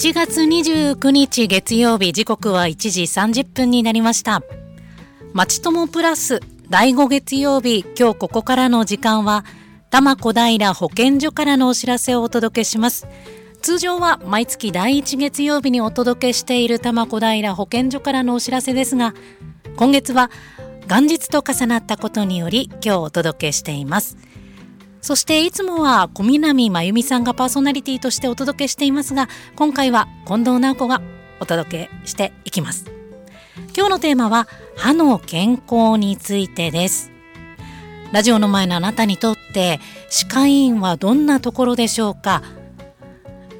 1月29日月曜日時刻は1時30分になりました。まちともプラス第5月曜日今日ここからの時間は多摩小平保健所からのお知らせをお届けします。通常は毎月第1月曜日にお届けしている多摩小平保健所からのお知らせですが今月は元日と重なったことにより今日お届けしています。そしていつもは小南真由美さんがパーソナリティとしてお届けしていますが今回は近藤直子がお届けしていきます。今日のテーマは歯の健康についてです。ラジオの前のあなたにとって歯科医院はどんなところでしょうか？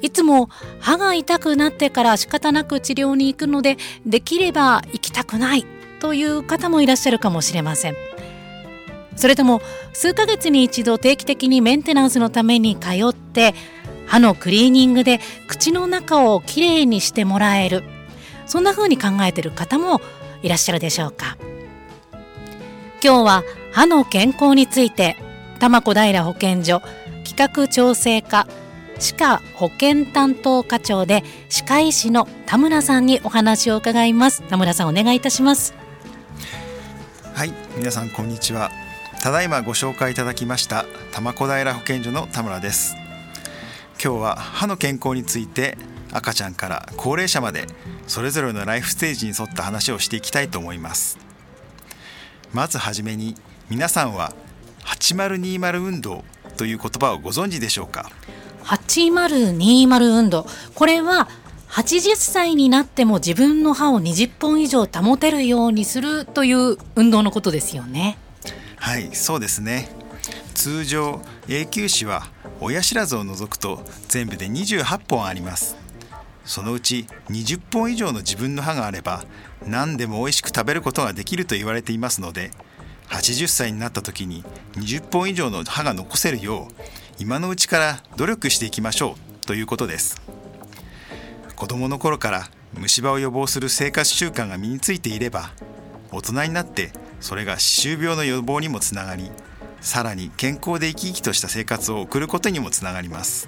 いつも歯が痛くなってから仕方なく治療に行くのでできれば行きたくないという方もいらっしゃるかもしれません。それとも数ヶ月に一度定期的にメンテナンスのために通って歯のクリーニングで口の中をきれいにしてもらえる。そんな風に考えている方もいらっしゃるでしょうか。今日は歯の健康について多摩小平保健所企画調整課歯科保健担当課長で歯科医師の田村さんにお話を伺います。田村さんお願いいたします。はい皆さんこんにちは。ただいまご紹介いただきました多摩小平保健所の田村です。今日は歯の健康について赤ちゃんから高齢者までそれぞれのライフステージに沿った話をしていきたいと思います。まずはじめに皆さんは8020運動という言葉をご存知でしょうか？8020運動。これは80歳になっても自分の歯を20本以上保てるようにするという運動のことですよね。はいそうですね。通常永久歯は親知らずを除くと全部で28本あります。そのうち20本以上の自分の歯があれば何でも美味しく食べることができると言われていますので80歳になった時に20本以上の歯が残せるよう今のうちから努力していきましょうということです。子どもの頃から虫歯を予防する生活習慣が身についていれば大人になってそれが歯周病の予防にもつながりさらに健康で生き生きとした生活を送ることにもつながります。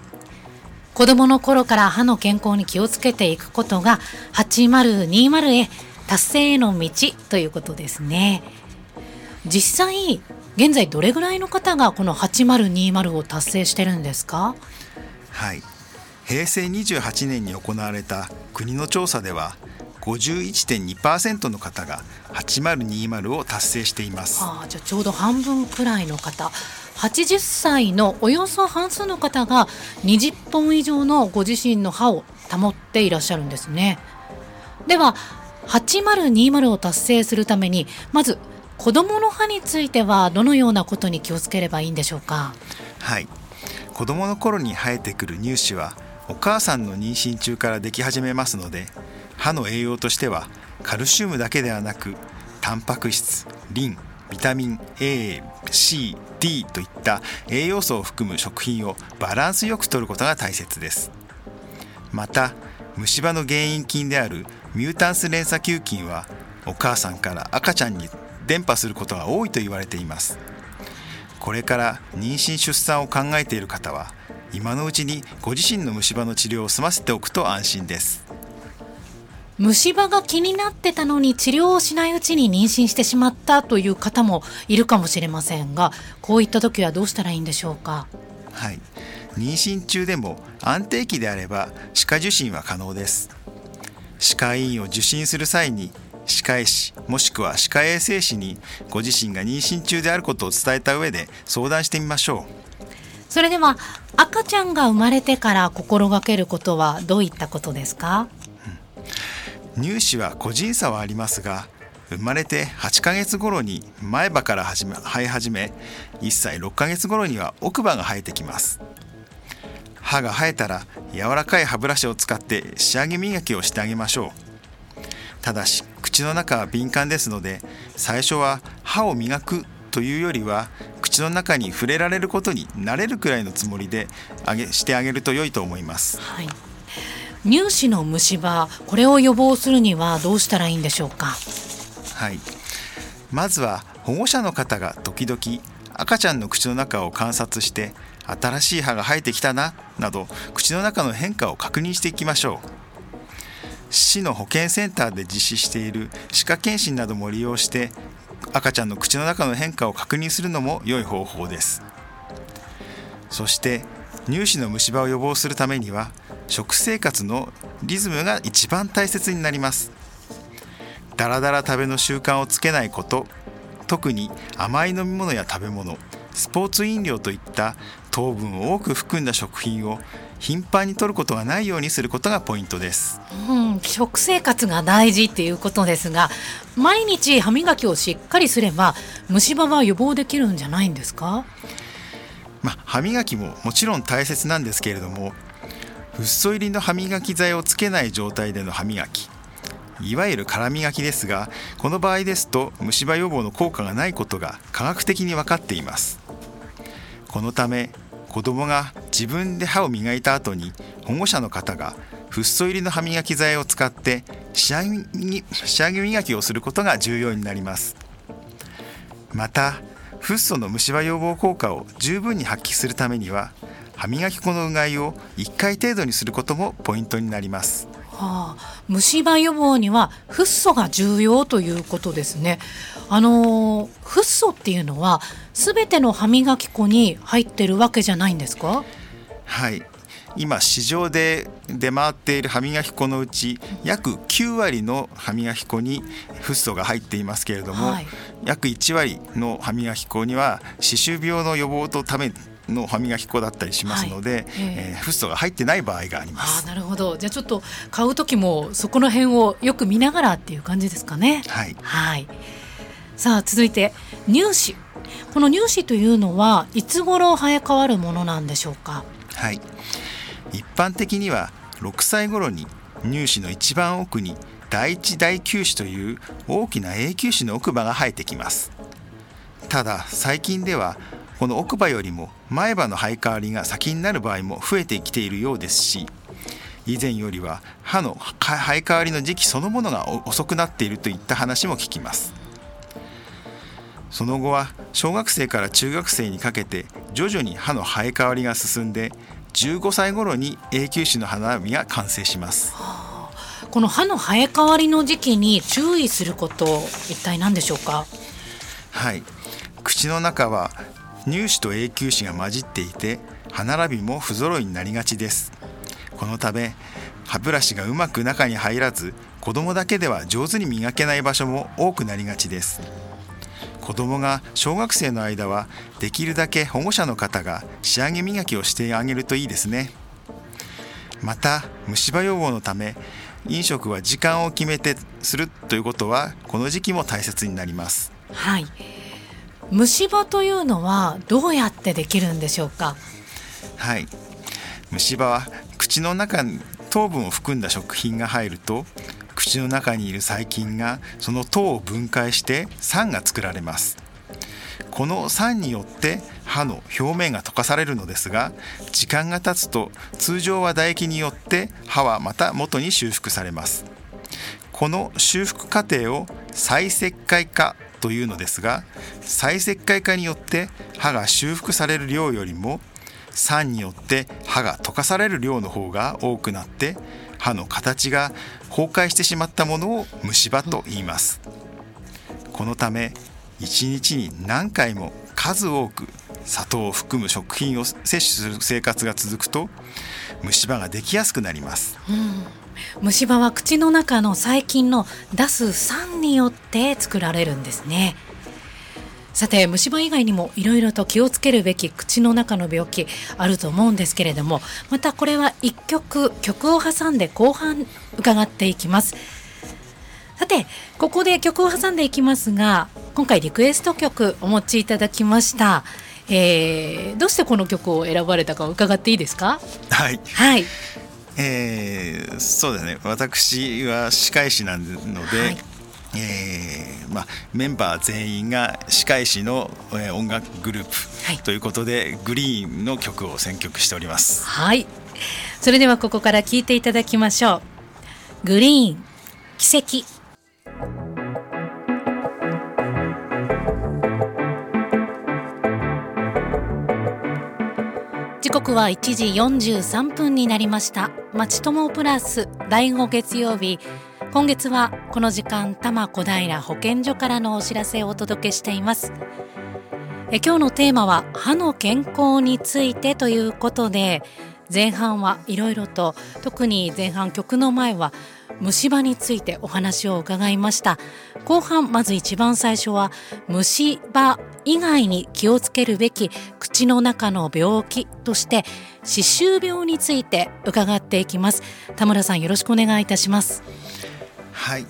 子どもの頃から歯の健康に気をつけていくことが8020へ達成への道ということですね。実際現在どれぐらいの方がこの8020を達成してるんですか？はい。平成28年に行われた国の調査では51.2%の方が8020を達成しています、はあ、じゃあちょうど半分くらいの方。80歳のおよそ半数の方が20本以上のご自身の歯を保っていらっしゃるんですね。では8020を達成するためにまず子どもの歯についてはどのようなことに気をつければいいんでしょうか？はい。子どもの頃に生えてくる乳歯はお母さんの妊娠中からでき始めますので歯の栄養としてはカルシウムだけではなくタンパク質リンビタミン A、C、D といった栄養素を含む食品をバランスよく摂ることが大切です。また虫歯の原因菌であるミュータンス連鎖球菌はお母さんから赤ちゃんに伝播することが多いと言われています。これから妊娠出産を考えている方は今のうちにご自身の虫歯の治療を済ませておくと安心です。虫歯が気になってたのに治療をしないうちに妊娠してしまったという方もいるかもしれませんがこういった時はどうしたらいいんでしょうか？はい。妊娠中でも安定期であれば歯科受診は可能です。歯科医院を受診する際に歯科医師もしくは歯科衛生士にご自身が妊娠中であることを伝えた上で相談してみましょう。それでは赤ちゃんが生まれてから心がけることはどういったことですか、うん、乳歯は個人差はありますが生まれて8ヶ月頃に前歯から始め生え始め1歳6ヶ月頃には奥歯が生えてきます。歯が生えたら柔らかい歯ブラシを使って仕上げ磨きをしてあげましょう。ただし口の中は敏感ですので最初は歯を磨くというよりは口の中に触れられることに慣れるくらいのつもりであげしてあげると良いと思います、はい、乳歯の虫歯これを予防するにはどうしたらいいんでしょうか？はい。まずは保護者の方が時々赤ちゃんの口の中を観察して新しい歯が生えてきたななど口の中の変化を確認していきましょう。市の保健センターで実施している歯科検診なども利用して赤ちゃんの口の中の変化を確認するのも良い方法です。そして乳歯の虫歯を予防するためには食生活のリズムが一番大切になります。だらだら食べの習慣をつけないこと特に甘い飲み物や食べ物スポーツ飲料といった糖分を多く含んだ食品を頻繁に摂ることがないようにすることがポイントです、うん、食生活が大事っていうことですが毎日歯磨きをしっかりすれば虫歯は予防できるんじゃないんですか？まあ、歯磨きももちろん大切なんですけれどもフッ素入りの歯磨き剤をつけない状態での歯磨き。いわゆる空磨きですがこの場合ですと虫歯予防の効果がないことが科学的に分かっています。このため子どもが自分で歯を磨いた後に保護者の方がフッ素入りの歯磨き剤を使って仕上げ仕上げ磨きをすることが重要になります。またフッ素の虫歯予防効果を十分に発揮するためには歯磨き粉のうがいを1回程度にすることもポイントになりますはあ、虫歯予防にはフッ素が重要ということですね。あのフッ素っていうのはすべての歯磨き粉に入ってるわけじゃないんですか？はい。今市場で出回っている歯磨き粉のうち約9割の歯磨き粉にフッ素が入っていますけれども、はい、約1割の歯磨き粉には歯周病の予防とための歯磨き粉だったりしますので、はい、えー、フッ素が入ってない場合があります。あなるほど。じゃあちょっと買う時もそこの辺をよく見ながらっていう感じですかね。はい、はい、さあ続いて乳歯。この乳歯というのはいつ頃生え変わるものなんでしょうか？はい。一般的には6歳頃に乳歯の一番奥に第一大臼歯という大きな永久歯の奥歯が生えてきます。ただ最近ではこの奥歯よりも前歯の生え変わりが先になる場合も増えてきているようですし以前よりは歯の生え変わりの時期そのものが遅くなっているといった話も聞きます。その後は小学生から中学生にかけて徐々に歯の生え変わりが進んで15歳頃に永久歯の花見が完成します、はあ、この歯の生え変わりの時期に注意すること一体何でしょうか？はい。口の中は乳歯と永久歯が混じっていて歯並びも不揃いになりがちです。このため歯ブラシがうまく中に入らず子供だけでは上手に磨けない場所も多くなりがちです。子供が小学生の間はできるだけ保護者の方が仕上げ磨きをしてあげるといいですね。また虫歯予防のため飲食は時間を決めてするということはこの時期も大切になります。はい。虫歯というのはどうやってできるんでしょうか？はい。虫歯は口の中に糖分を含んだ食品が入ると口の中にいる細菌がその糖を分解して酸が作られます。この酸によって歯の表面が溶かされるのですが時間が経つと通常は唾液によって歯はまた元に修復されます。この修復過程を再石灰化というのですが再石灰化によって歯が修復される量よりも酸によって歯が溶かされる量の方が多くなって歯の形が崩壊してしまったものを虫歯と言います。このため1日に何回も数多く砂糖を含む食品を摂取する生活が続くと虫歯ができやすくなります、うん虫歯は口の中の細菌の出す酸によって作られるんですね。さて虫歯以外にもいろいろと気をつけるべき口の中の病気あると思うんですけれどもまたこれは一曲曲を挟んで後半伺っていきます。さてここで曲を挟んでいきますが今回リクエスト曲お持ちいただきました。えー、どうしてこの曲を選ばれたか伺っていいですか？はい、はいえー、そうですね。私は歯科医師なので、はい、えーまあ、メンバー全員が歯科医師の、えー、音楽グループ、はい、ということでグリーンの曲を選曲しております。はい。それではここから聴いていただきましょう。グリーン奇跡刻は1時43分になりました。町友プラス第5月曜日。今月はこの時間多摩小平保健所からのお知らせをお届けしています。え今日のテーマは歯の健康についてということで前半はいろいろと特に前半曲の前は虫歯についてお話を伺いました。後半まず一番最初は虫歯以外に気をつけるべき口の中の病気として歯周病について伺っていきます。田村さんよろしくお願いいたします。はい。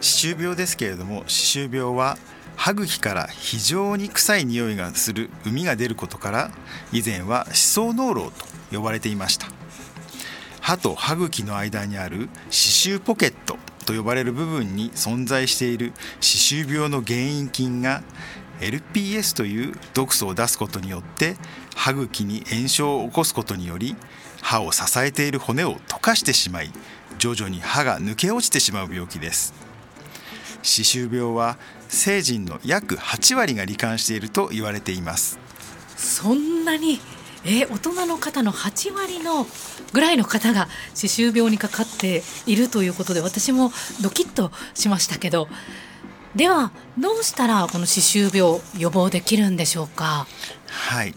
歯周病ですけれども歯周病は歯茎から非常に臭い匂いがする膿が出ることから以前は歯槽膿漏と呼ばれていました。歯と歯茎の間にある歯周ポケットと呼ばれる部分に存在している歯周病の原因菌が LPS という毒素を出すことによって歯茎に炎症を起こすことにより歯を支えている骨を溶かしてしまい徐々に歯が抜け落ちてしまう病気です。歯周病は成人の約8割が罹患していると言われています。そんなにえ大人の方の8割のぐらいの方が歯周病にかかっているということで私もドキッとしましたけどではどうしたらこの歯周病予防できるんでしょうか？はい。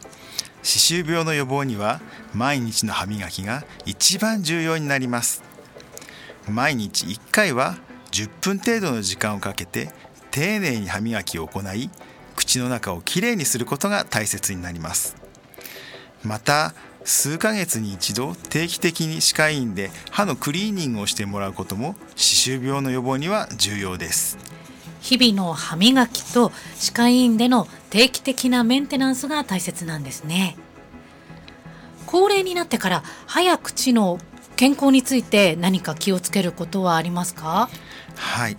歯周病の予防には毎日の歯磨きが一番重要になります。毎日1回は10分程度の時間をかけて丁寧に歯磨きを行い口の中をきれいにすることが大切になります。また数ヶ月に一度定期的に歯科医院で歯のクリーニングをしてもらうことも歯周病の予防には重要です。日々の歯磨きと歯科医院での定期的なメンテナンスが大切なんですね。高齢になってから歯や口の健康について何か気をつけることはありますか？はい。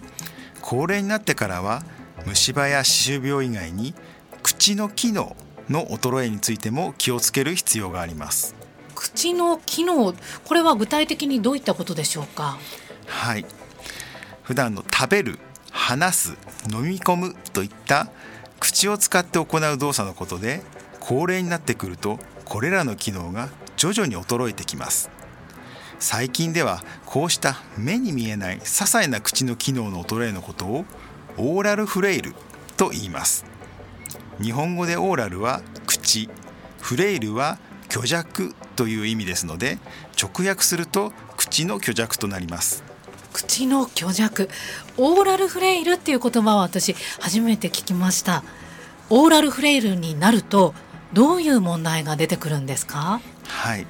高齢になってからは虫歯や歯周病以外に口の機能の衰えについても気をつける必要があります。口の機能これは具体的にどういったことでしょうか？はい。普段の食べる話す飲み込むといった口を使って行う動作のことで高齢になってくるとこれらの機能が徐々に衰えてきます。最近ではこうした目に見えない些細な口の機能の衰えのことをオーラルフレイルと言います。日本語でオーラルは口フレイルは虚弱という意味ですので直訳すると口の虚弱となります。口の虚弱オーラルフレイルっていう言葉は私初めて聞きました。オーラルフレイルになるとどういう問題が出てくるんですか？はい。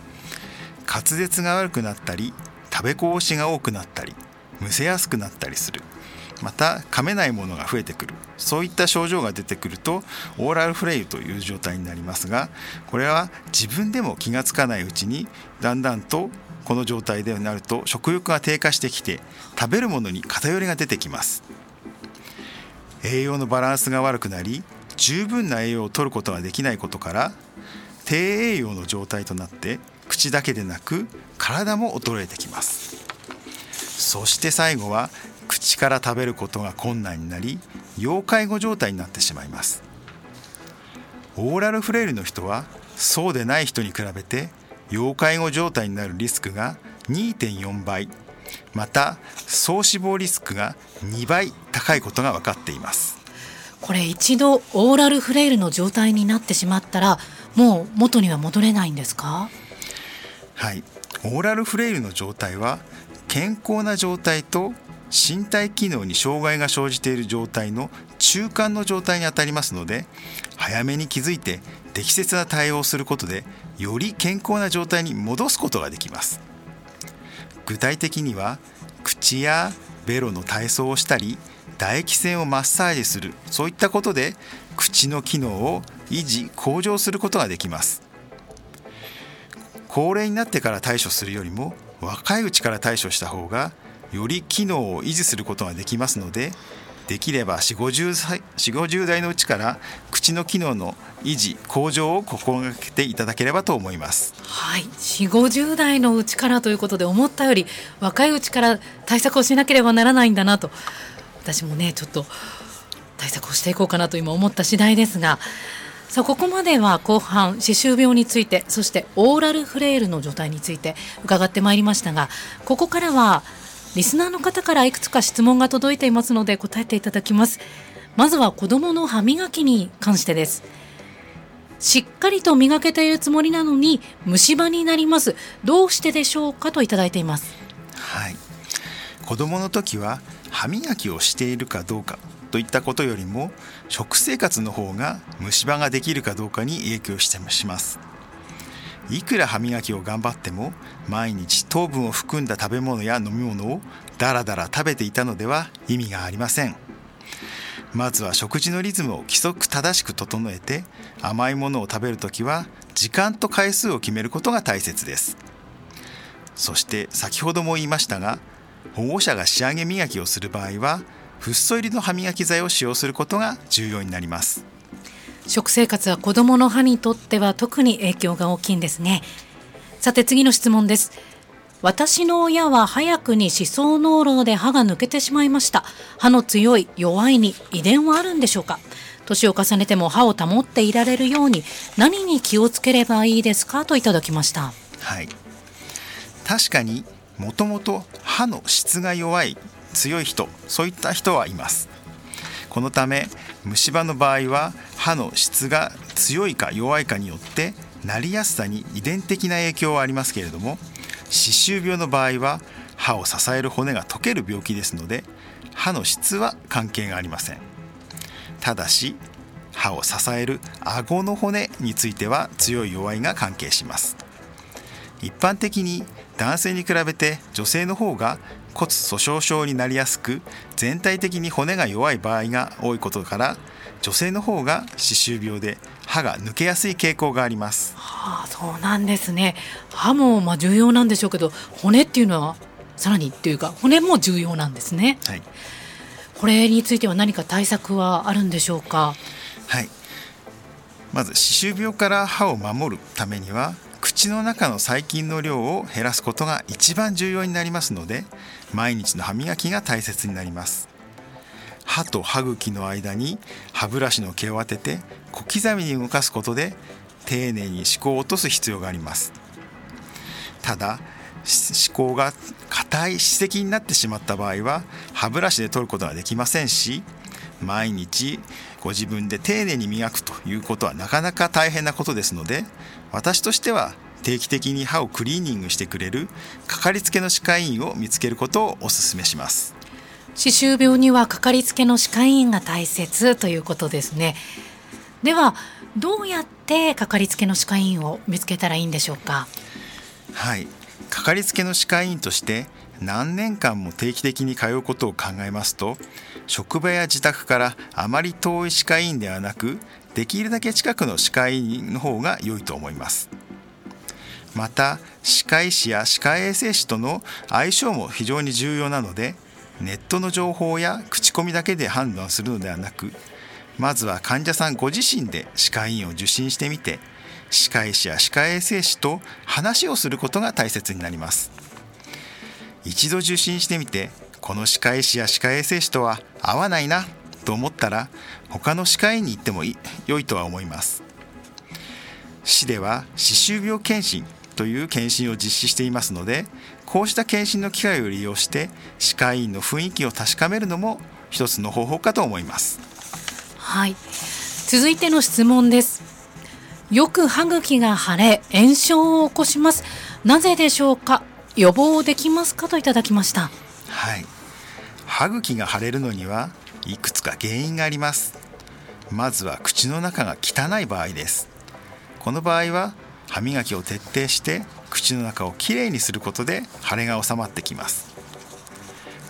滑舌が悪くなったり食べこぼしが多くなったりむせやすくなったりする。また噛めないものが増えてくる。そういった症状が出てくるとオーラルフレイルという状態になりますがこれは自分でも気がつかないうちにだんだんとこの状態でなると食欲が低下してきて食べるものに偏りが出てきます。栄養のバランスが悪くなり十分な栄養を取ることができないことから低栄養の状態となって口だけでなく体も衰えてきます。そして最後は口から食べることが困難になり要介護状態になってしまいます。オーラルフレイルの人はそうでない人に比べて要介護状態になるリスクが2.4倍また総死亡リスクが2倍高いことが分かっています。これ一度オーラルフレイルの状態になってしまったらもう元には戻れないんですか？はい。オーラルフレイルの状態は健康な状態と身体機能に障害が生じている状態の中間の状態にあたりますので早めに気づいて適切な対応をすることでより健康な状態に戻すことができます。具体的には口やベロの体操をしたり唾液腺をマッサージするそういったことで口の機能を維持向上することができます。高齢になってから対処するよりも若いうちから対処した方がより機能を維持することができますのでできれば4 5 0代のうちから口の機能の維持向上を心がけていただければと思います。はい。4 5 0代のうちからということで思ったより若いうちから対策をしなければならないんだなと。私もねちょっと対策をしていこうかなと今思った次第ですがさあここまでは後半歯周病についてそしてオーラルフレイルの状態について伺ってまいりましたがここからはリスナーの方からいくつか質問が届いていますので答えていただきます。まずは子供の歯磨きに関してです。しっかりと磨けているつもりなのに虫歯になります。どうしてでしょうかといただいています。はい。子供の時は歯磨きをしているかどうかといったことよりも食生活の方が虫歯ができるかどうかに影響してします。いくら歯磨きを頑張っても毎日糖分を含んだ食べ物や飲み物をダラダラ食べていたのでは意味がありません。まずは食事のリズムを規則正しく整えて甘いものを食べるときは時間と回数を決めることが大切です。そして先ほども言いましたが保護者が仕上げ磨きをする場合はフッ素入りの歯磨き剤を使用することが重要になります。食生活は子どもの歯にとっては特に影響が大きいんですね。さて次の質問です。私の親は早くに歯槽膿漏で歯が抜けてしまいました。歯の強い弱いに遺伝はあるんでしょうか？年を重ねても歯を保っていられるように何に気をつければいいですか？といただきました。はい。確かにもともと歯の質が弱い強い人そういった人はいます。このため虫歯の場合は歯の質が強いか弱いかによってなりやすさに遺伝的な影響はありますけれども歯周病の場合は歯を支える骨が溶ける病気ですので歯の質は関係がありません。ただし歯を支える顎の骨については強い弱いが関係します。一般的に男性に比べて女性の方が骨粗しょう症になりやすく全体的に骨が弱い場合が多いことから女性の方が歯周病で歯が抜けやすい傾向があります。はあそうなんですね。歯もまあ重要なんでしょうけど骨っていうのはさらにっていうか骨も重要なんですね。はい、これについては何か対策はあるんでしょうか？はい、まず歯周病から歯を守るためには口の中の細菌の量を減らすことが一番重要になりますので毎日の歯磨きが大切になります歯と歯茎の間に歯ブラシの毛を当てて小刻みに動かすことで丁寧に歯垢を落とす必要があります。ただ歯垢が硬い歯石になってしまった場合は歯ブラシで取ることができませんし毎日ご自分で丁寧に磨くということはなかなか大変なことですので私としては定期的に歯をクリーニングしてくれるかかりつけの歯科医院を見つけることをお勧めします。歯周病にはかかりつけの歯科医院が大切ということですね。ではどうやってかかりつけの歯科医院を見つけたらいいんでしょうか？はい。かかりつけの歯科医院として何年間も定期的に通うことを考えますと職場や自宅からあまり遠い歯科医院ではなくできるだけ近くの歯科医院の方が良いと思います。また歯科医師や歯科衛生士との相性も非常に重要なのでネットの情報や口コミだけで判断するのではなくまずは患者さんご自身で歯科医院を受診してみて歯科医師や歯科衛生士と話をすることが大切になります。一度受診してみてこの歯科医師や歯科衛生士とは合わないなと思ったら他の歯科医院に行ってもいい良いとは思います。市では歯周病検診という検診を実施していますのでこうした検診の機会を利用して歯科医院の雰囲気を確かめるのも一つの方法かと思います。はい。続いての質問です。よく歯茎が腫れ炎症を起こします。なぜでしょうか？予防できますかといただきました。はい。歯茎が腫れるのにはいくつか原因があります。まずは口の中が汚い場合です。この場合は歯磨きを徹底して口の中をきれいにすることで腫れが収まってきます。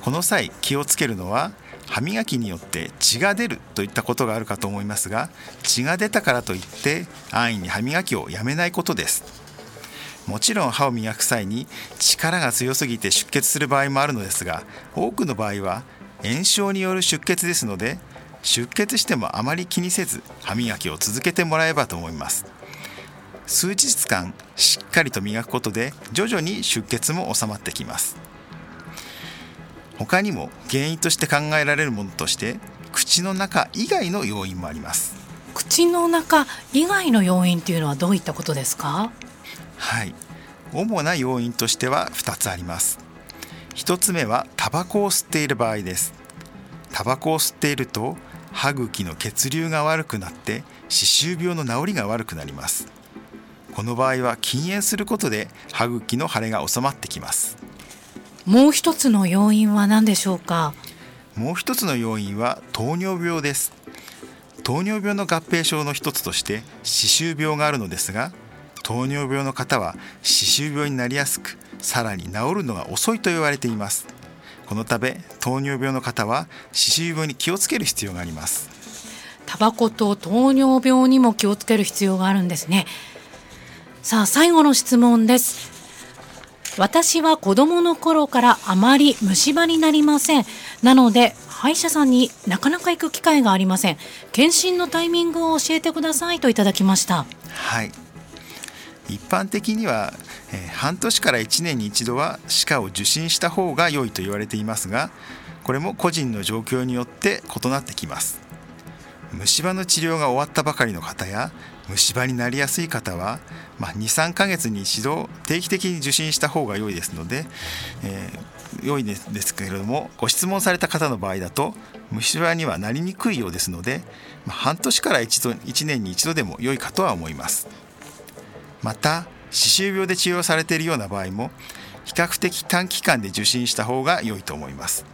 この際気をつけるのは歯磨きによって血が出るといったことがあるかと思いますが血が出たからといって安易に歯磨きをやめないことです。もちろん歯を磨く際に力が強すぎて出血する場合もあるのですが多くの場合は炎症による出血ですので出血してもあまり気にせず歯磨きを続けてもらえばと思います。数日間しっかりと磨くことで徐々に出血も収まってきます。他にも原因として考えられるものとして口の中以外の要因もあります。口の中以外の要因というのはどういったことですか？はい。主な要因としては2つあります。1つ目はタバコを吸っている場合です。タバコを吸っていると歯茎の血流が悪くなって歯周病の治りが悪くなりますこの場合は禁煙することで歯茎の腫れが収まってきます。もう一つの要因は何でしょうか？もう一つの要因は糖尿病です。糖尿病の合併症の一つとして歯周病があるのですが糖尿病の方は歯周病になりやすくさらに治るのが遅いと言われています。このため糖尿病の方は歯周病に気をつける必要があります。タバコと糖尿病にも気をつける必要があるんですねさあ最後の質問です。私は子供の頃からあまり虫歯になりません。なので歯医者さんになかなか行く機会がありません。検診のタイミングを教えてください。といただきました。はい。一般的には、えー、半年から1年に一度は歯科を受診した方が良いと言われていますがこれも個人の状況によって異なってきます。虫歯の治療が終わったばかりの方や虫歯になりやすい方は、まあ、23ヶ月に一度定期的に受診した方が良いですので、えー、良いですけれどもご質問された方の場合だと虫歯にはなりにくいようですので、まあ、半年から一度1年に一度でも良いかとは思います。また歯周病で治療されているような場合も比較的短期間で受診した方が良いと思います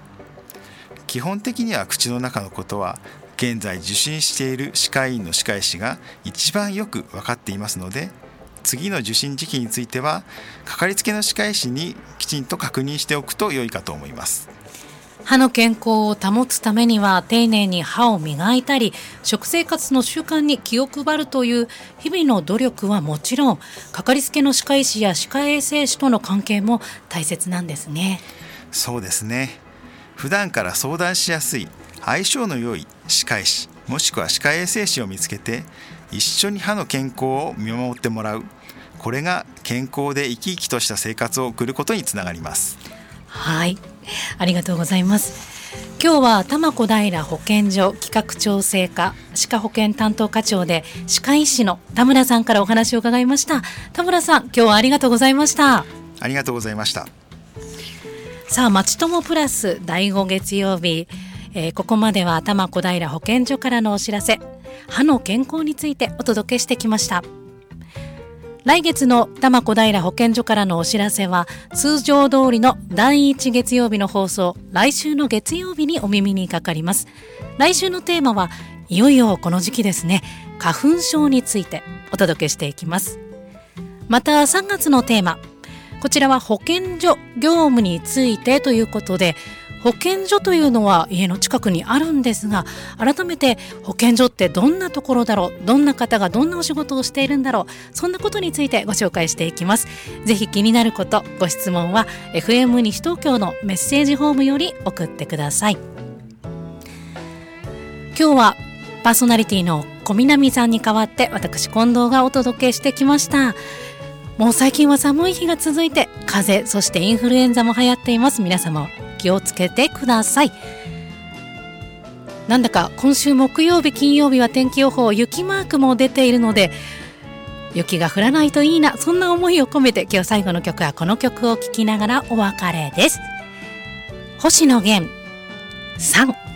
基本的には口の中のことは現在受診している歯科医院の歯科医師が一番よく分かっていますので次の受診時期についてはかかりつけの歯科医師にきちんと確認しておくと良いかと思います。歯の健康を保つためには丁寧に歯を磨いたり食生活の習慣に気を配るという日々の努力はもちろんかかりつけの歯科医師や歯科衛生士との関係も大切なんですね。そうですね。普段から相談しやすい相性の良い歯科医師もしくは歯科衛生士を見つけて一緒に歯の健康を見守ってもらう。これが健康で生き生きとした生活を送ることにつながります。はい。ありがとうございます。今日は多摩小平保健所企画調整課歯科保健担当課長で歯科医師の田村さんからお話を伺いました。田村さん今日はありがとうございました。ありがとうございました。さあまちともプラス第5月曜日、えー、ここまでは多摩小平保健所からのお知らせ。歯の健康についてお届けしてきました。来月の多摩小平保健所からのお知らせは通常通りの第1月曜日の放送来週の月曜日にお耳にかかります。来週のテーマはいよいよこの時期ですね。花粉症についてお届けしていきます。また3月のテーマ。こちらは保健所業務についてということで保健所というのは家の近くにあるんですが改めて保健所ってどんなところだろう？どんな方がどんなお仕事をしているんだろう？そんなことについてご紹介していきます。ぜひ気になることご質問は FM 西東京のメッセージホームより送ってください。今日はパーソナリティの小南さんに代わって私近藤がお届けしてきました。もう最近は寒い日が続いて風邪そしてインフルエンザも流行っています。皆様気をつけてください。なんだか今週木曜日金曜日は天気予報雪マークも出ているので雪が降らないといいなそんな思いを込めて今日最後の曲はこの曲を聴きながらお別れです。星野源3